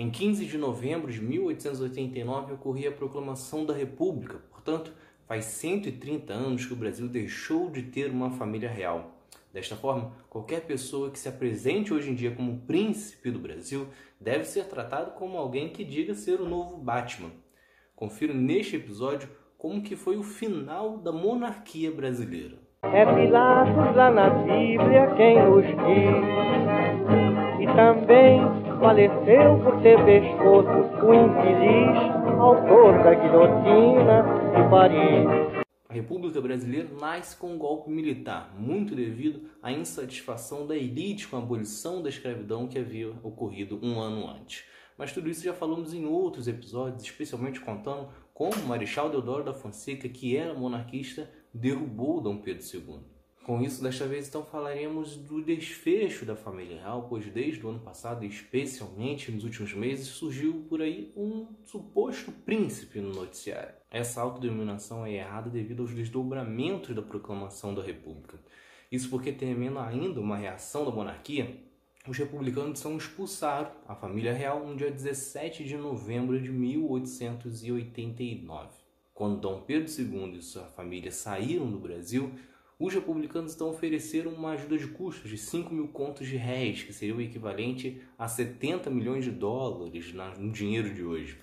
Em 15 de novembro de 1889 ocorria a proclamação da República, portanto, faz 130 anos que o Brasil deixou de ter uma família real. Desta forma, qualquer pessoa que se apresente hoje em dia como príncipe do Brasil deve ser tratado como alguém que diga ser o novo Batman. Confira neste episódio como que foi o final da monarquia brasileira. É Pilatos lá na Bíblia quem nos diz. E também faleceu por ter pescoço o infeliz autor da guilhotina de Paris. A República Brasileira nasce com um golpe militar, muito devido à insatisfação da elite com a abolição da escravidão que havia ocorrido um ano antes. Mas tudo isso já falamos em outros episódios, especialmente contando como o Marechal Deodoro da Fonseca, que era monarquista, derrubou Dom Pedro II. Com isso, desta vez, então, falaremos do desfecho da família real, pois desde o ano passado, especialmente nos últimos meses, surgiu por aí um suposto príncipe no noticiário. Essa autodenominação é errada devido aos desdobramentos da proclamação da República. Isso porque, temendo ainda uma reação da monarquia, os republicanos são expulsaram a família real no dia 17 de novembro de 1889. Quando Dom Pedro II e sua família saíram do Brasil, os republicanos então ofereceram uma ajuda de custos de 5 mil contos de réis, que seria o equivalente a 70 milhões de dólares no dinheiro de hoje.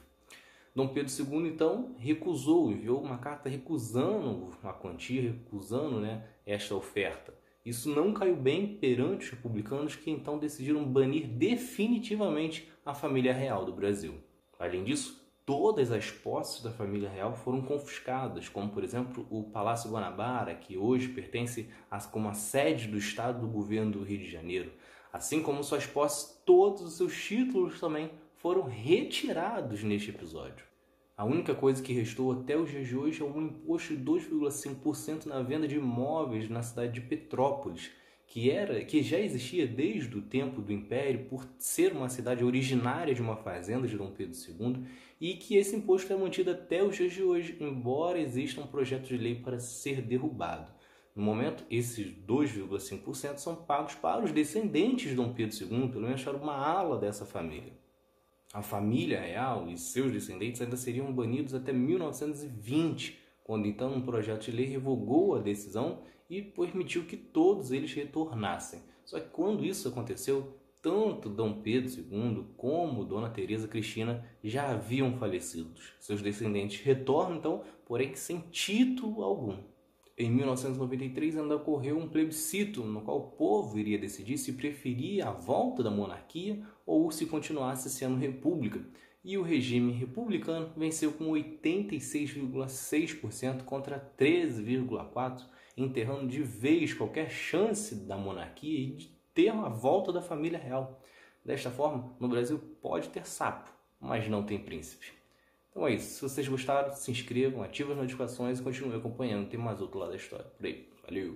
Dom Pedro II então recusou, enviou uma carta recusando a quantia, recusando né, esta oferta. Isso não caiu bem perante os republicanos que então decidiram banir definitivamente a família real do Brasil. Além disso, todas as posses da família real foram confiscadas, como por exemplo o Palácio Guanabara, que hoje pertence a, como a sede do Estado do governo do Rio de Janeiro. Assim como suas posses, todos os seus títulos também foram retirados neste episódio. A única coisa que restou até os dias de hoje é um imposto de 2,5% na venda de imóveis na cidade de Petrópolis, que era que já existia desde o tempo do Império por ser uma cidade originária de uma fazenda de Dom Pedro II e que esse imposto é mantido até os dias de hoje, embora exista um projeto de lei para ser derrubado. No momento, esses 2,5% são pagos para os descendentes de Dom Pedro II, pelo menos para uma ala dessa família. A família real e seus descendentes ainda seriam banidos até 1920, quando então um projeto de lei revogou a decisão e permitiu que todos eles retornassem. Só que quando isso aconteceu, tanto Dom Pedro II como Dona Teresa Cristina já haviam falecido. Seus descendentes retornam então, porém sem título algum. Em 1993 ainda ocorreu um plebiscito no qual o povo iria decidir se preferia a volta da monarquia ou se continuasse sendo república. E o regime republicano venceu com 86,6% contra 13,4%, enterrando de vez qualquer chance da monarquia e de ter uma volta da família real. Desta forma, no Brasil pode ter sapo, mas não tem príncipe. Então é isso. Se vocês gostaram, se inscrevam, ativem as notificações e continuem acompanhando. Tem mais outro lado da história. Por aí. Valeu!